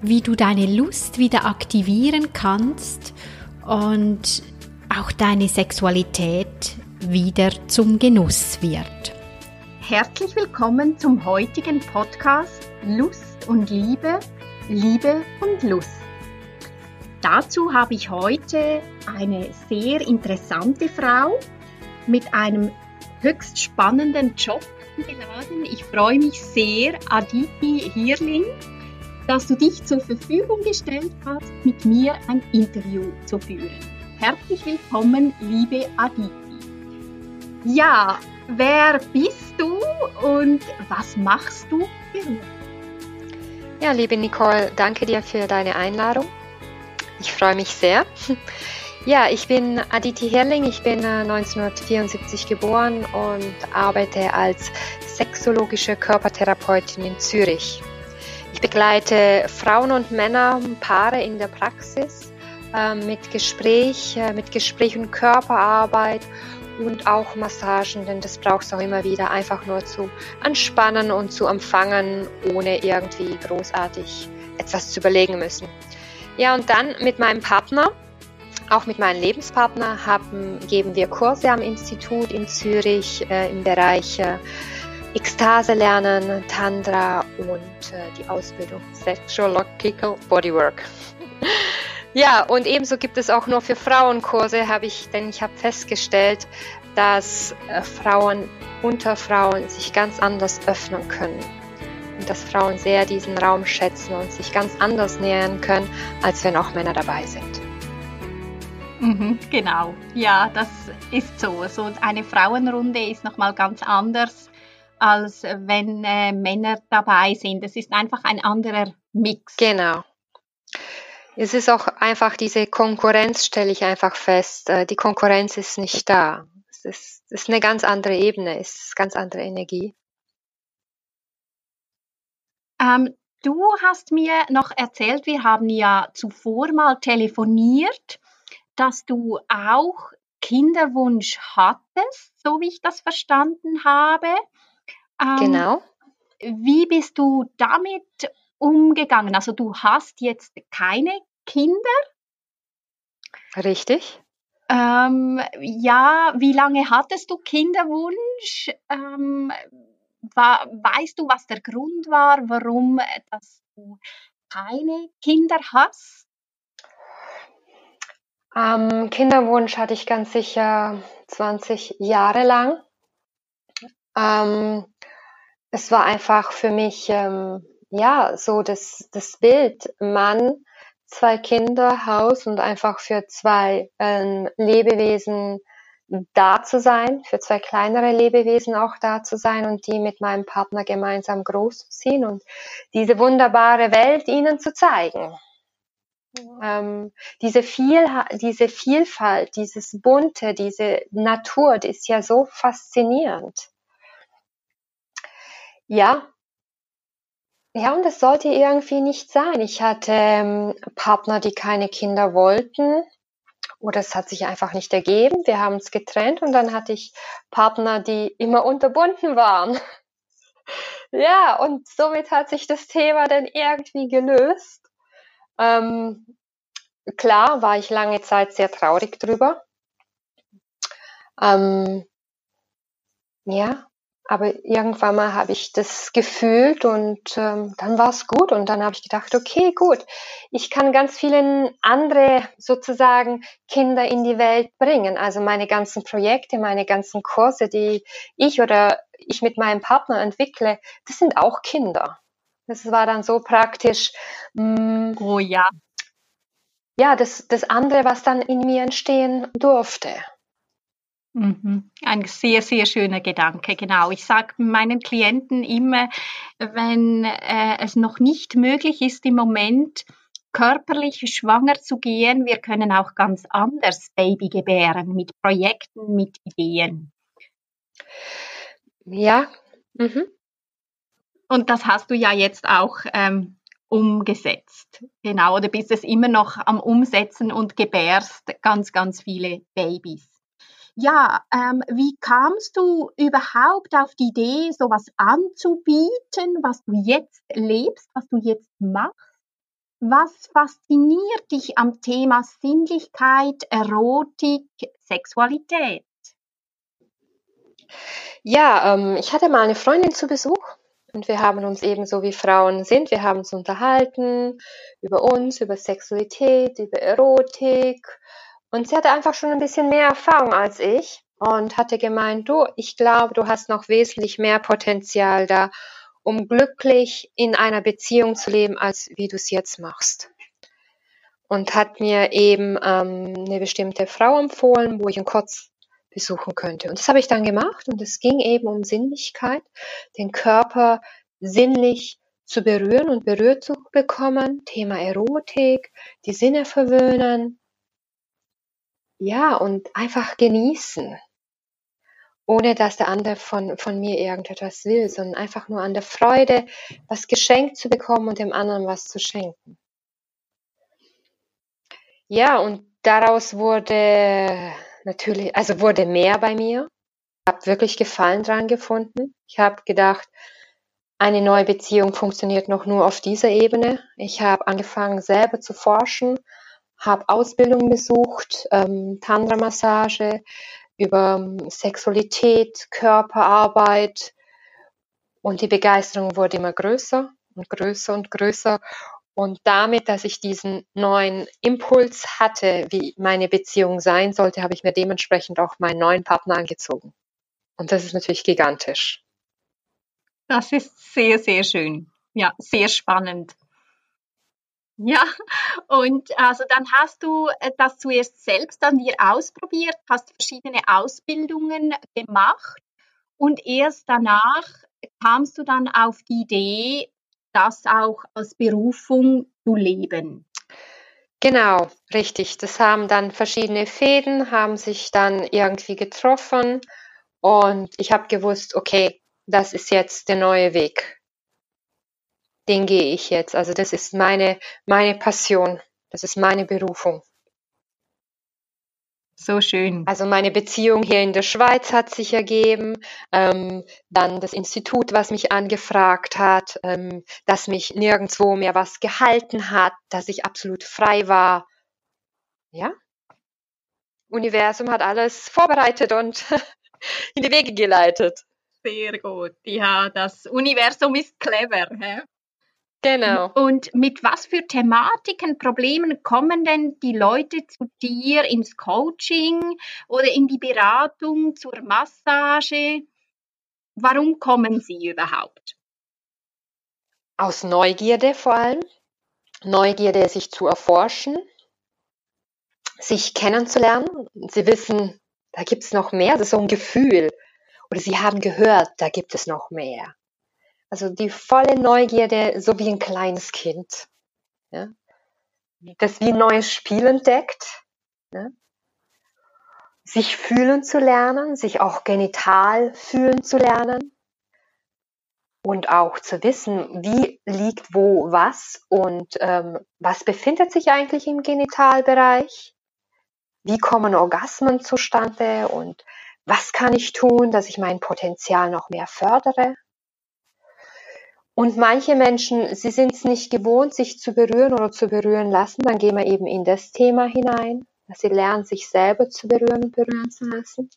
wie du deine Lust wieder aktivieren kannst und auch deine Sexualität wieder zum Genuss wird. Herzlich willkommen zum heutigen Podcast Lust und Liebe, Liebe und Lust. Dazu habe ich heute eine sehr interessante Frau mit einem höchst spannenden Job geladen. Ich freue mich sehr, Aditi Hirling dass du dich zur Verfügung gestellt hast, mit mir ein Interview zu führen. Herzlich willkommen, liebe Aditi. Ja, wer bist du und was machst du beruflich? Ja, liebe Nicole, danke dir für deine Einladung. Ich freue mich sehr. Ja, ich bin Aditi Herrling, ich bin 1974 äh, geboren und arbeite als sexologische Körpertherapeutin in Zürich. Ich begleite Frauen und Männer, Paare in der Praxis äh, mit Gespräch, äh, mit Gespräch und Körperarbeit und auch Massagen, denn das brauchst du auch immer wieder, einfach nur zu anspannen und zu empfangen, ohne irgendwie großartig etwas zu überlegen müssen. Ja, und dann mit meinem Partner, auch mit meinem Lebenspartner, haben, geben wir Kurse am Institut in Zürich äh, im Bereich äh, Ekstase lernen, Tantra und äh, die Ausbildung Sexuological Bodywork. ja, und ebenso gibt es auch nur für Frauenkurse, habe ich, denn ich habe festgestellt, dass äh, Frauen unter Frauen sich ganz anders öffnen können. Und dass Frauen sehr diesen Raum schätzen und sich ganz anders nähern können, als wenn auch Männer dabei sind. Mhm, genau, ja, das ist so. So eine Frauenrunde ist nochmal ganz anders als wenn äh, Männer dabei sind. Es ist einfach ein anderer Mix. Genau. Es ist auch einfach diese Konkurrenz, stelle ich einfach fest. Äh, die Konkurrenz ist nicht da. Es ist, es ist eine ganz andere Ebene, es ist ganz andere Energie. Ähm, du hast mir noch erzählt, wir haben ja zuvor mal telefoniert, dass du auch Kinderwunsch hattest, so wie ich das verstanden habe. Ähm, genau. Wie bist du damit umgegangen? Also du hast jetzt keine Kinder. Richtig. Ähm, ja, wie lange hattest du Kinderwunsch? Ähm, war, weißt du, was der Grund war, warum dass du keine Kinder hast? Ähm, Kinderwunsch hatte ich ganz sicher 20 Jahre lang. Ähm, es war einfach für mich, ähm, ja, so das, das Bild, Mann, zwei Kinder, Haus und einfach für zwei ähm, Lebewesen da zu sein, für zwei kleinere Lebewesen auch da zu sein und die mit meinem Partner gemeinsam großzuziehen und diese wunderbare Welt ihnen zu zeigen. Ähm, diese, viel, diese Vielfalt, dieses Bunte, diese Natur, die ist ja so faszinierend. Ja. Ja, und es sollte irgendwie nicht sein. Ich hatte ähm, Partner, die keine Kinder wollten oder es hat sich einfach nicht ergeben. Wir haben es getrennt und dann hatte ich Partner, die immer unterbunden waren. ja, und somit hat sich das Thema dann irgendwie gelöst. Ähm, klar war ich lange Zeit sehr traurig drüber. Ähm, ja, aber irgendwann mal habe ich das gefühlt und ähm, dann war es gut und dann habe ich gedacht, okay, gut, ich kann ganz viele andere sozusagen Kinder in die Welt bringen. Also meine ganzen Projekte, meine ganzen Kurse, die ich oder ich mit meinem Partner entwickle, das sind auch Kinder. Das war dann so praktisch. Mh, mm, oh ja. Ja, das, das andere, was dann in mir entstehen durfte. Mhm. Ein sehr, sehr schöner Gedanke, genau. Ich sage meinen Klienten immer, wenn äh, es noch nicht möglich ist im Moment, körperlich schwanger zu gehen, wir können auch ganz anders Baby gebären, mit Projekten, mit Ideen. Ja. Mhm. Und das hast du ja jetzt auch ähm, umgesetzt. Genau, oder bist es immer noch am Umsetzen und gebärst ganz, ganz viele Babys. Ja, ähm, wie kamst du überhaupt auf die Idee, sowas anzubieten, was du jetzt lebst, was du jetzt machst? Was fasziniert dich am Thema Sinnlichkeit, Erotik, Sexualität? Ja, ähm, ich hatte mal eine Freundin zu Besuch und wir haben uns eben so wie Frauen sind, wir haben uns unterhalten über uns, über Sexualität, über Erotik. Und sie hatte einfach schon ein bisschen mehr Erfahrung als ich und hatte gemeint, du, ich glaube, du hast noch wesentlich mehr Potenzial da, um glücklich in einer Beziehung zu leben, als wie du es jetzt machst. Und hat mir eben ähm, eine bestimmte Frau empfohlen, wo ich ihn kurz besuchen könnte. Und das habe ich dann gemacht und es ging eben um Sinnlichkeit, den Körper sinnlich zu berühren und berührt zu bekommen, Thema Erotik, die Sinne verwöhnen. Ja, und einfach genießen. Ohne dass der andere von, von mir irgendetwas will, sondern einfach nur an der Freude, was geschenkt zu bekommen und dem anderen was zu schenken. Ja, und daraus wurde natürlich, also wurde mehr bei mir. Ich habe wirklich Gefallen dran gefunden. Ich habe gedacht, eine neue Beziehung funktioniert noch nur auf dieser Ebene. Ich habe angefangen selber zu forschen, habe Ausbildung besucht, ähm, Tantra-Massage über ähm, Sexualität, Körperarbeit und die Begeisterung wurde immer größer und größer und größer. Und damit, dass ich diesen neuen Impuls hatte, wie meine Beziehung sein sollte, habe ich mir dementsprechend auch meinen neuen Partner angezogen. Und das ist natürlich gigantisch. Das ist sehr, sehr schön. Ja, sehr spannend. Ja, und also dann hast du äh, das zuerst selbst an dir ausprobiert, hast verschiedene Ausbildungen gemacht und erst danach kamst du dann auf die Idee, das auch als Berufung zu leben. Genau, richtig. Das haben dann verschiedene Fäden, haben sich dann irgendwie getroffen und ich habe gewusst, okay, das ist jetzt der neue Weg. Den gehe ich jetzt. Also das ist meine, meine Passion. Das ist meine Berufung. So schön. Also meine Beziehung hier in der Schweiz hat sich ergeben, ähm, dann das Institut, was mich angefragt hat, ähm, dass mich nirgendwo mehr was gehalten hat, dass ich absolut frei war. Ja, Universum hat alles vorbereitet und in die Wege geleitet. Sehr gut. Ja, das Universum ist clever. Hä? Genau. Und mit was für Thematiken, Problemen kommen denn die Leute zu dir ins Coaching oder in die Beratung zur Massage? Warum kommen sie überhaupt? Aus Neugierde vor allem. Neugierde, sich zu erforschen, sich kennenzulernen. Sie wissen, da gibt es noch mehr, das ist so ein Gefühl. Oder sie haben gehört, da gibt es noch mehr. Also die volle Neugierde, so wie ein kleines Kind, ja? das wie ein neues Spiel entdeckt, ja? sich fühlen zu lernen, sich auch genital fühlen zu lernen und auch zu wissen, wie liegt wo was und ähm, was befindet sich eigentlich im Genitalbereich, wie kommen Orgasmen zustande und was kann ich tun, dass ich mein Potenzial noch mehr fördere. Und manche Menschen, sie sind es nicht gewohnt, sich zu berühren oder zu berühren lassen. Dann gehen wir eben in das Thema hinein, dass sie lernen, sich selber zu berühren und berühren zu lassen.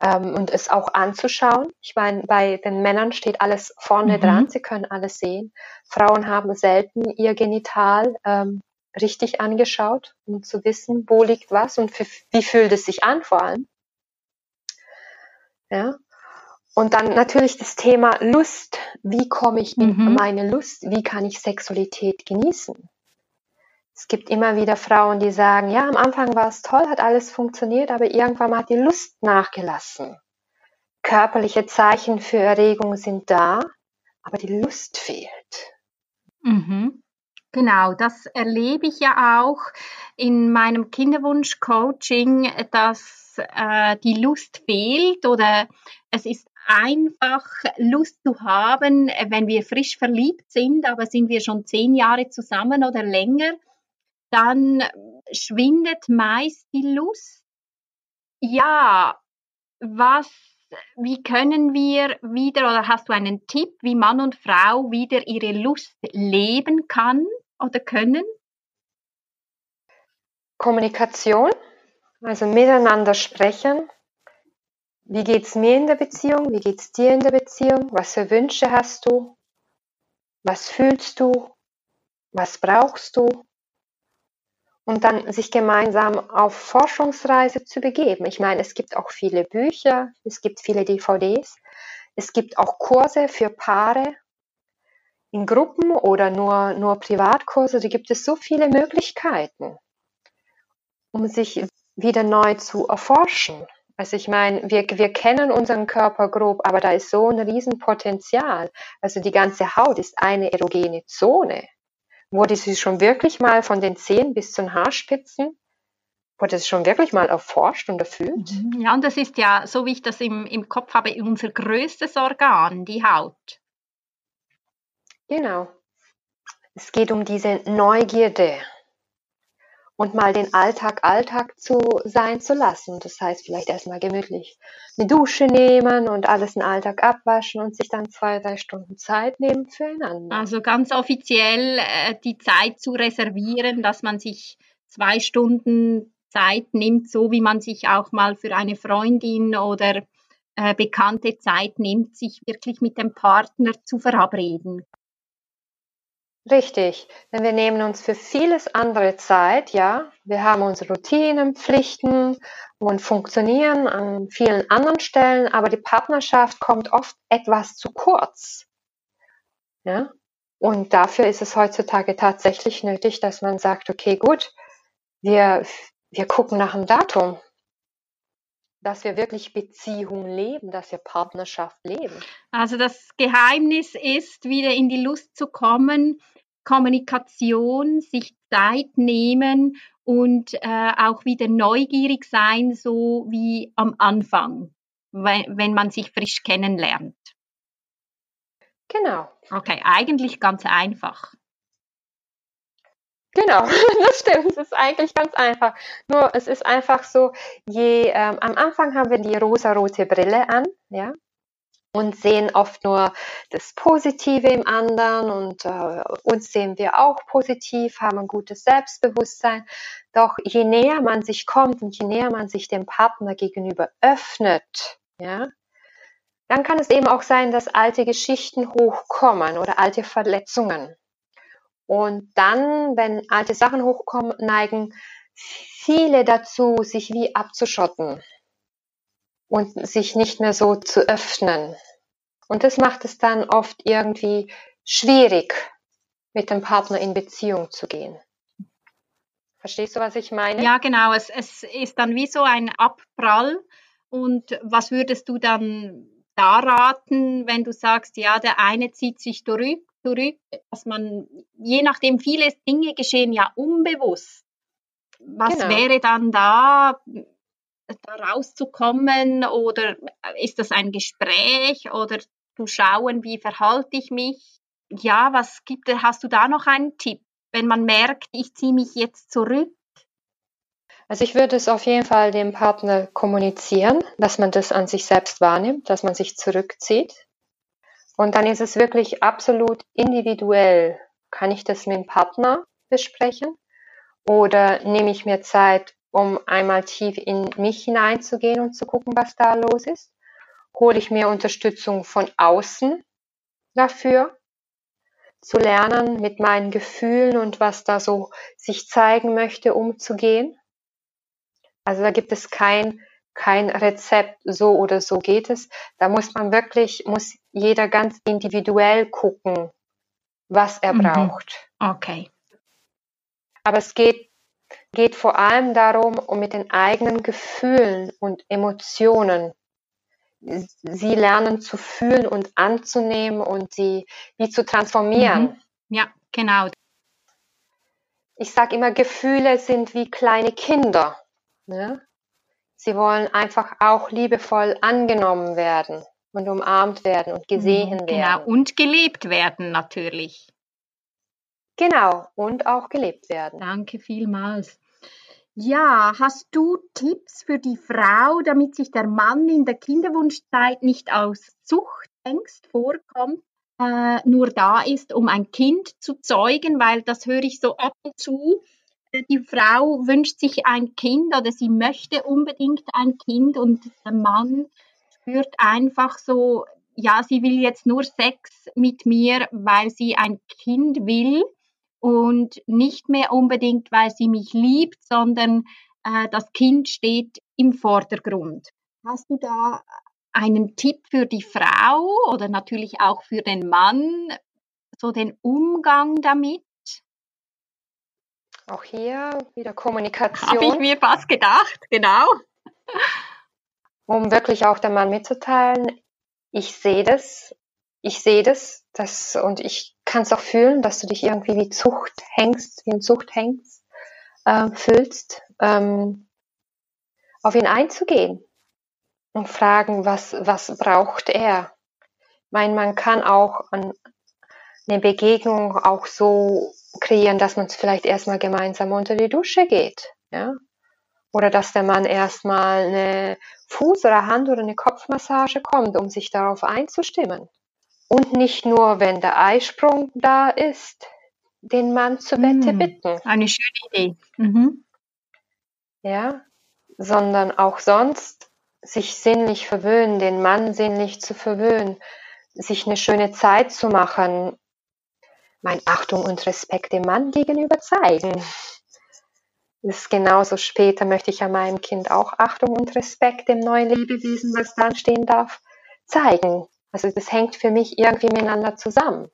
Ähm, und es auch anzuschauen. Ich meine, bei den Männern steht alles vorne mhm. dran, sie können alles sehen. Frauen haben selten ihr Genital ähm, richtig angeschaut, um zu wissen, wo liegt was und für, wie fühlt es sich an vor allem. Ja, und dann natürlich das Thema Lust. Wie komme ich in mhm. meine Lust? Wie kann ich Sexualität genießen? Es gibt immer wieder Frauen, die sagen, ja, am Anfang war es toll, hat alles funktioniert, aber irgendwann hat die Lust nachgelassen. Körperliche Zeichen für Erregung sind da, aber die Lust fehlt. Mhm. Genau, das erlebe ich ja auch in meinem Kinderwunsch-Coaching, dass äh, die Lust fehlt oder es ist einfach Lust zu haben, wenn wir frisch verliebt sind, aber sind wir schon zehn Jahre zusammen oder länger, dann schwindet meist die Lust. Ja, was, wie können wir wieder oder hast du einen Tipp, wie Mann und Frau wieder ihre Lust leben kann? oder können? Kommunikation, also miteinander sprechen. Wie geht es mir in der Beziehung? Wie geht es dir in der Beziehung? Was für Wünsche hast du? Was fühlst du? Was brauchst du? Und dann sich gemeinsam auf Forschungsreise zu begeben. Ich meine, es gibt auch viele Bücher, es gibt viele DVDs, es gibt auch Kurse für Paare, in Gruppen oder nur, nur Privatkurse, da gibt es so viele Möglichkeiten, um sich wieder neu zu erforschen. Also ich meine, wir, wir kennen unseren Körper grob, aber da ist so ein Riesenpotenzial. Also die ganze Haut ist eine erogene Zone. Wurde sie schon wirklich mal von den Zehen bis zu den Haarspitzen, wurde es schon wirklich mal erforscht und erfüllt? Mhm. Ja, und das ist ja, so wie ich das im, im Kopf habe, unser größtes Organ, die Haut. Genau. Es geht um diese Neugierde und mal den Alltag Alltag zu sein zu lassen. Das heißt, vielleicht erstmal gemütlich eine Dusche nehmen und alles in Alltag abwaschen und sich dann zwei, drei Stunden Zeit nehmen füreinander. Also ganz offiziell äh, die Zeit zu reservieren, dass man sich zwei Stunden Zeit nimmt, so wie man sich auch mal für eine Freundin oder äh, bekannte Zeit nimmt, sich wirklich mit dem Partner zu verabreden. Richtig, denn wir nehmen uns für vieles andere Zeit, ja. Wir haben unsere Routinen, Pflichten und funktionieren an vielen anderen Stellen, aber die Partnerschaft kommt oft etwas zu kurz. Ja. Und dafür ist es heutzutage tatsächlich nötig, dass man sagt, okay, gut, wir, wir gucken nach dem Datum, dass wir wirklich Beziehung leben, dass wir Partnerschaft leben. Also das Geheimnis ist, wieder in die Lust zu kommen, Kommunikation, sich Zeit nehmen und äh, auch wieder neugierig sein, so wie am Anfang, wenn, wenn man sich frisch kennenlernt. Genau. Okay, eigentlich ganz einfach. Genau, das stimmt. Es ist eigentlich ganz einfach. Nur es ist einfach so, je ähm, am Anfang haben wir die rosa-rote Brille an, ja, und sehen oft nur das Positive im anderen und äh, uns sehen wir auch positiv, haben ein gutes Selbstbewusstsein. Doch je näher man sich kommt und je näher man sich dem Partner gegenüber öffnet, ja, dann kann es eben auch sein, dass alte Geschichten hochkommen oder alte Verletzungen. Und dann, wenn alte Sachen hochkommen, neigen viele dazu, sich wie abzuschotten und sich nicht mehr so zu öffnen. Und das macht es dann oft irgendwie schwierig, mit dem Partner in Beziehung zu gehen. Verstehst du, was ich meine? Ja, genau. Es, es ist dann wie so ein Abprall. Und was würdest du dann da raten, wenn du sagst, ja, der eine zieht sich zurück, zurück, dass man, je nachdem, viele Dinge geschehen ja unbewusst. Was genau. wäre dann da da rauszukommen oder ist das ein Gespräch oder zu schauen, wie verhalte ich mich? Ja, was gibt hast du da noch einen Tipp, wenn man merkt, ich ziehe mich jetzt zurück? Also ich würde es auf jeden Fall dem Partner kommunizieren, dass man das an sich selbst wahrnimmt, dass man sich zurückzieht. Und dann ist es wirklich absolut individuell. Kann ich das mit dem Partner besprechen? Oder nehme ich mir Zeit, um einmal tief in mich hineinzugehen und zu gucken, was da los ist? Hole ich mir Unterstützung von außen dafür, zu lernen, mit meinen Gefühlen und was da so sich zeigen möchte, umzugehen? Also da gibt es kein, kein Rezept, so oder so geht es. Da muss man wirklich, muss jeder ganz individuell gucken, was er mhm. braucht. Okay. Aber es geht geht vor allem darum, um mit den eigenen Gefühlen und Emotionen sie lernen zu fühlen und anzunehmen und sie wie zu transformieren. Mhm. Ja, genau. ich sage immer, Gefühle sind wie kleine Kinder. Ne? Sie wollen einfach auch liebevoll angenommen werden und umarmt werden und gesehen mhm, genau, werden. Genau, und gelebt werden natürlich. Genau, und auch gelebt werden. Danke vielmals. Ja, hast du Tipps für die Frau, damit sich der Mann in der Kinderwunschzeit nicht aus Zuchtangst vorkommt, äh, nur da ist, um ein Kind zu zeugen, weil das höre ich so ab und zu. Äh, die Frau wünscht sich ein Kind oder sie möchte unbedingt ein Kind und der Mann spürt einfach so, ja, sie will jetzt nur Sex mit mir, weil sie ein Kind will und nicht mehr unbedingt, weil sie mich liebt, sondern äh, das Kind steht im Vordergrund. Hast du da einen Tipp für die Frau oder natürlich auch für den Mann, so den Umgang damit? Auch hier wieder Kommunikation. Habe ich mir fast gedacht, genau. Um wirklich auch dem Mann mitzuteilen, ich sehe das, ich sehe das, das und ich kann es auch fühlen, dass du dich irgendwie wie Zucht hängst, wie ein Zucht hängst, äh, fühlst, ähm, auf ihn einzugehen und fragen, was, was braucht er? Ich meine, man kann auch eine Begegnung auch so kreieren, dass man vielleicht erstmal gemeinsam unter die Dusche geht, ja? Oder dass der Mann erstmal eine Fuß- oder Hand- oder eine Kopfmassage kommt, um sich darauf einzustimmen. Und nicht nur, wenn der Eisprung da ist, den Mann zu Bette mm, bitten. Eine schöne Idee. Mhm. Ja, sondern auch sonst sich sinnlich verwöhnen, den Mann sinnlich zu verwöhnen, sich eine schöne Zeit zu machen, mein Achtung und Respekt dem Mann gegenüber zeigen. Das ist genauso später möchte ich ja meinem Kind auch Achtung und Respekt dem neuen Lebewesen, was da stehen darf, zeigen. Also das hängt für mich irgendwie miteinander zusammen.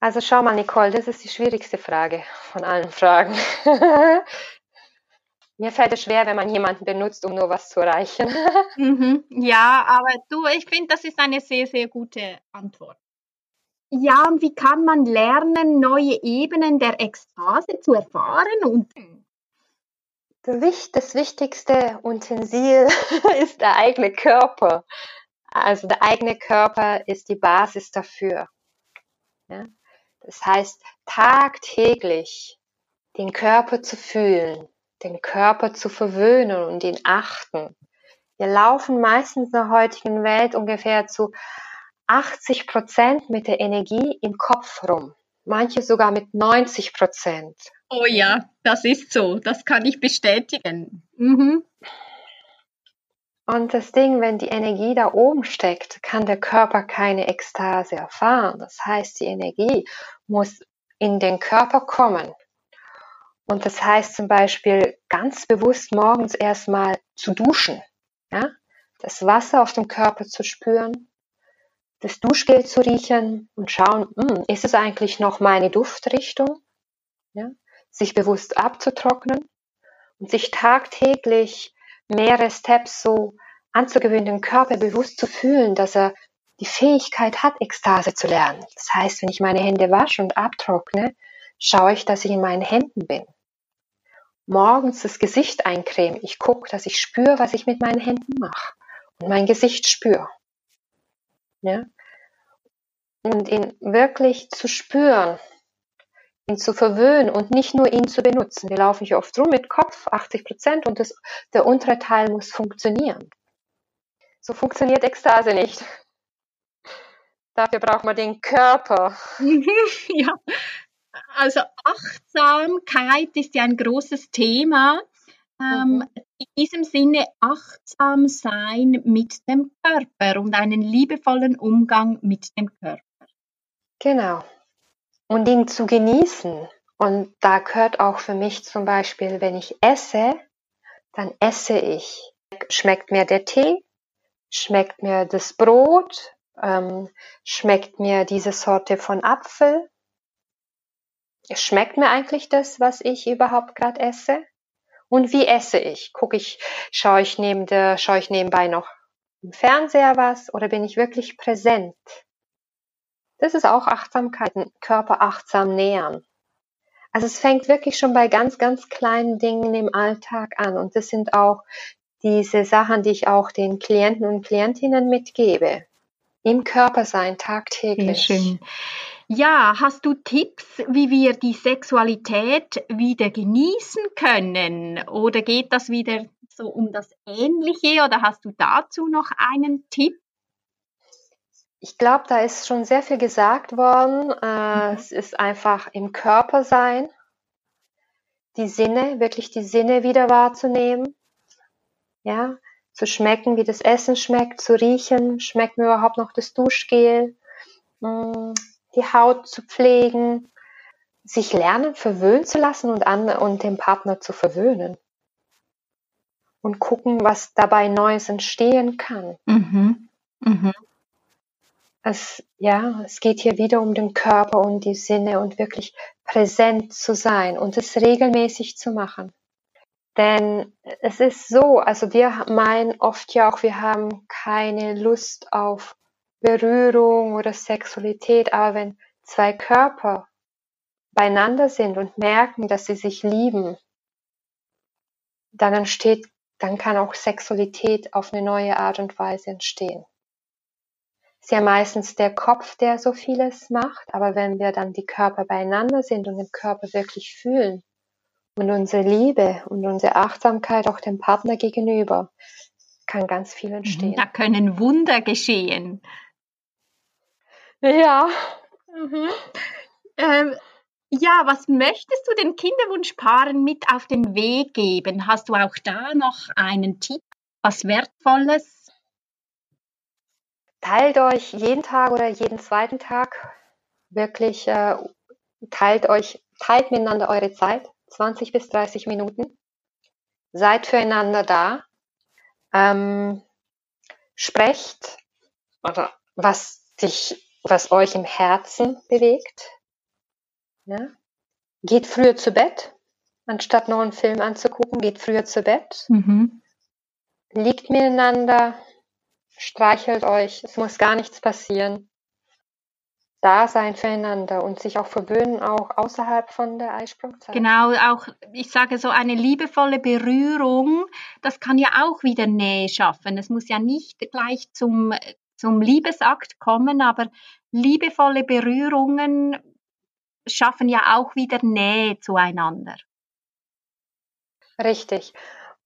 Also schau mal, Nicole, das ist die schwierigste Frage von allen Fragen. Mir fällt es schwer, wenn man jemanden benutzt, um nur was zu erreichen. mhm, ja, aber du, ich finde, das ist eine sehr, sehr gute Antwort. Ja, und wie kann man lernen, neue Ebenen der Ekstase zu erfahren? Und das wichtigste Utensil ist der eigene Körper. Also der eigene Körper ist die Basis dafür. Ja? Das heißt, tagtäglich den Körper zu fühlen, den Körper zu verwöhnen und ihn achten. Wir laufen meistens in der heutigen Welt ungefähr zu 80 Prozent mit der Energie im Kopf rum. Manche sogar mit 90 Prozent. Oh ja, das ist so. Das kann ich bestätigen. Mhm. Und das Ding, wenn die Energie da oben steckt, kann der Körper keine Ekstase erfahren. Das heißt, die Energie muss in den Körper kommen. Und das heißt zum Beispiel ganz bewusst morgens erstmal zu duschen. Ja? Das Wasser auf dem Körper zu spüren, das Duschgel zu riechen und schauen, hm, ist es eigentlich noch meine Duftrichtung? Ja? Sich bewusst abzutrocknen und sich tagtäglich mehrere Steps so anzugewöhnen, den Körper bewusst zu fühlen, dass er die Fähigkeit hat, Ekstase zu lernen. Das heißt, wenn ich meine Hände wasche und abtrockne, schaue ich, dass ich in meinen Händen bin. Morgens das Gesicht eincremen. Ich gucke, dass ich spüre, was ich mit meinen Händen mache und mein Gesicht spüre. Ja? Und ihn wirklich zu spüren, ihn zu verwöhnen und nicht nur ihn zu benutzen. Wir laufen hier oft rum mit Kopf, 80 Prozent, und das, der untere Teil muss funktionieren. So funktioniert Ekstase nicht. Dafür braucht man den Körper. ja, also Achtsamkeit ist ja ein großes Thema. Ähm, mhm. In diesem Sinne achtsam sein mit dem Körper und einen liebevollen Umgang mit dem Körper. Genau und ihn zu genießen. Und da gehört auch für mich zum Beispiel, wenn ich esse, dann esse ich. Schmeckt mir der Tee? Schmeckt mir das Brot? Ähm, schmeckt mir diese Sorte von Apfel? Schmeckt mir eigentlich das, was ich überhaupt gerade esse? Und wie esse ich? Gucke ich, schaue ich neben der, schaue ich nebenbei noch im Fernseher was oder bin ich wirklich präsent? Das ist auch Achtsamkeit, Körper achtsam nähern. Also es fängt wirklich schon bei ganz, ganz kleinen Dingen im Alltag an. Und das sind auch diese Sachen, die ich auch den Klienten und Klientinnen mitgebe. Im Körper sein, tagtäglich. Sehr schön. Ja, hast du Tipps, wie wir die Sexualität wieder genießen können? Oder geht das wieder so um das Ähnliche? Oder hast du dazu noch einen Tipp? Ich glaube, da ist schon sehr viel gesagt worden. Äh, mhm. Es ist einfach im Körper sein, die Sinne, wirklich die Sinne wieder wahrzunehmen. Ja, zu schmecken, wie das Essen schmeckt, zu riechen, schmeckt mir überhaupt noch das Duschgel, mm, die Haut zu pflegen, sich lernen, verwöhnen zu lassen und, an, und den Partner zu verwöhnen. Und gucken, was dabei Neues entstehen kann. Mhm. Mhm. Es, ja, es geht hier wieder um den Körper und die Sinne und wirklich präsent zu sein und es regelmäßig zu machen. Denn es ist so, also wir meinen oft ja auch, wir haben keine Lust auf Berührung oder Sexualität, aber wenn zwei Körper beieinander sind und merken, dass sie sich lieben, dann entsteht, dann kann auch Sexualität auf eine neue Art und Weise entstehen ist ja meistens der Kopf, der so vieles macht, aber wenn wir dann die Körper beieinander sind und den Körper wirklich fühlen und unsere Liebe und unsere Achtsamkeit auch dem Partner gegenüber, kann ganz viel mhm, entstehen. Da können Wunder geschehen. Ja. Mhm. Ähm, ja, was möchtest du den Kinderwunschpaaren mit auf den Weg geben? Hast du auch da noch einen Tipp, was Wertvolles? Teilt euch jeden Tag oder jeden zweiten Tag wirklich, äh, teilt euch, teilt miteinander eure Zeit, 20 bis 30 Minuten. Seid füreinander da. Ähm, sprecht, oder was dich, was euch im Herzen bewegt. Ja? Geht früher zu Bett, anstatt noch einen Film anzugucken, geht früher zu Bett. Mhm. Liegt miteinander, streichelt euch, es muss gar nichts passieren. Da sein füreinander und sich auch verwöhnen, auch außerhalb von der Eisprungzeit. Genau, auch, ich sage so, eine liebevolle Berührung, das kann ja auch wieder Nähe schaffen. Es muss ja nicht gleich zum, zum Liebesakt kommen, aber liebevolle Berührungen schaffen ja auch wieder Nähe zueinander. Richtig.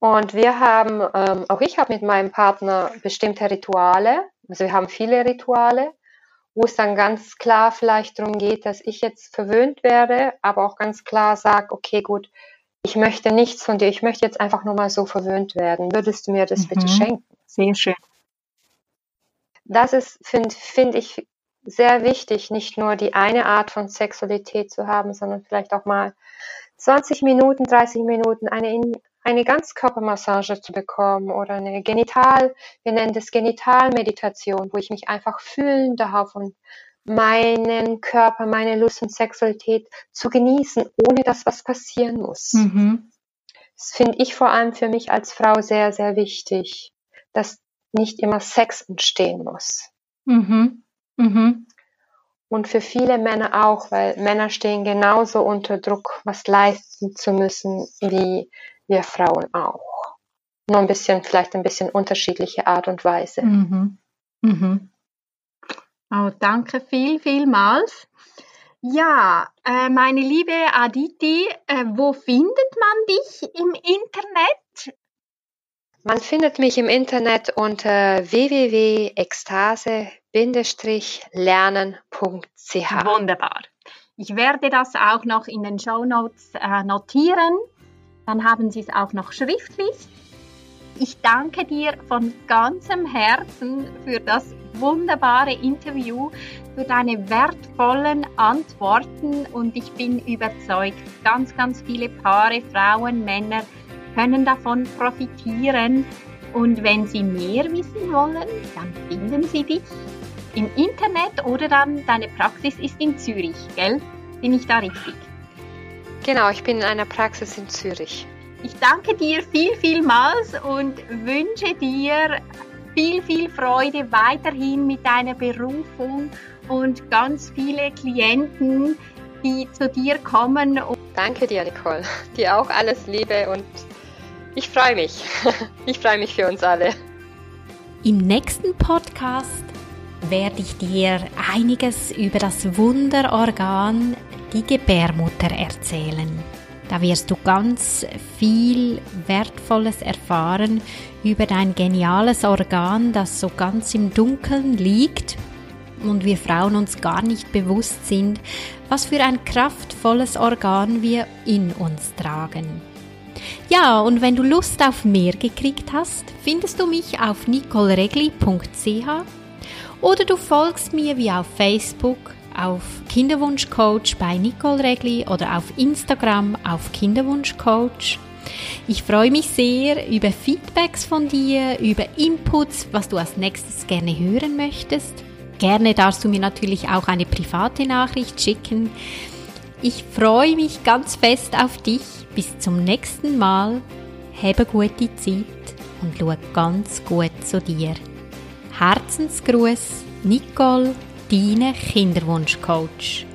Und wir haben, ähm, auch ich habe mit meinem Partner bestimmte Rituale. Also wir haben viele Rituale, wo es dann ganz klar vielleicht darum geht, dass ich jetzt verwöhnt werde, aber auch ganz klar sage, okay, gut, ich möchte nichts von dir, ich möchte jetzt einfach nur mal so verwöhnt werden. Würdest du mir das mhm. bitte schenken? Sehr schön. Das ist, finde find ich, sehr wichtig, nicht nur die eine Art von Sexualität zu haben, sondern vielleicht auch mal 20 Minuten, 30 Minuten eine eine Ganzkörpermassage zu bekommen oder eine Genital, wir nennen das Genitalmeditation, wo ich mich einfach fühlen darf und meinen Körper, meine Lust und Sexualität zu genießen, ohne dass was passieren muss. Mhm. Das finde ich vor allem für mich als Frau sehr, sehr wichtig, dass nicht immer Sex entstehen muss. Mhm. Mhm. Und für viele Männer auch, weil Männer stehen genauso unter Druck, was leisten zu müssen, wie wir Frauen auch. Nur ein bisschen, vielleicht ein bisschen unterschiedliche Art und Weise. Mhm. Mhm. Oh, danke viel, vielmals. Ja, äh, meine liebe Aditi, äh, wo findet man dich im Internet? Man findet mich im Internet unter www.ekstase-lernen.ch. Wunderbar. Ich werde das auch noch in den Show Notes äh, notieren. Dann haben Sie es auch noch schriftlich. Ich danke dir von ganzem Herzen für das wunderbare Interview, für deine wertvollen Antworten und ich bin überzeugt, ganz, ganz viele Paare, Frauen, Männer können davon profitieren. Und wenn Sie mehr wissen wollen, dann finden Sie dich im Internet oder dann deine Praxis ist in Zürich, gell? Bin ich da richtig? Genau, ich bin in einer Praxis in Zürich. Ich danke dir viel, vielmals und wünsche dir viel, viel Freude weiterhin mit deiner Berufung und ganz viele Klienten, die zu dir kommen. Danke dir, Nicole. Dir auch alles Liebe und ich freue mich. Ich freue mich für uns alle. Im nächsten Podcast werde ich dir einiges über das Wunderorgan, die Gebärmutter, erzählen. Da wirst du ganz viel Wertvolles erfahren über dein geniales Organ, das so ganz im Dunkeln liegt und wir Frauen uns gar nicht bewusst sind, was für ein kraftvolles Organ wir in uns tragen. Ja, und wenn du Lust auf mehr gekriegt hast, findest du mich auf nicoleregli.ch oder du folgst mir wie auf Facebook auf Kinderwunschcoach bei Nicole Regli oder auf Instagram auf Kinderwunschcoach. Ich freue mich sehr über Feedbacks von dir, über Inputs, was du als nächstes gerne hören möchtest. Gerne darfst du mir natürlich auch eine private Nachricht schicken. Ich freue mich ganz fest auf dich. Bis zum nächsten Mal. Habe gute Zeit und schau ganz gut zu dir. Herzensgruß, Nicole, deine Kinderwunschcoach.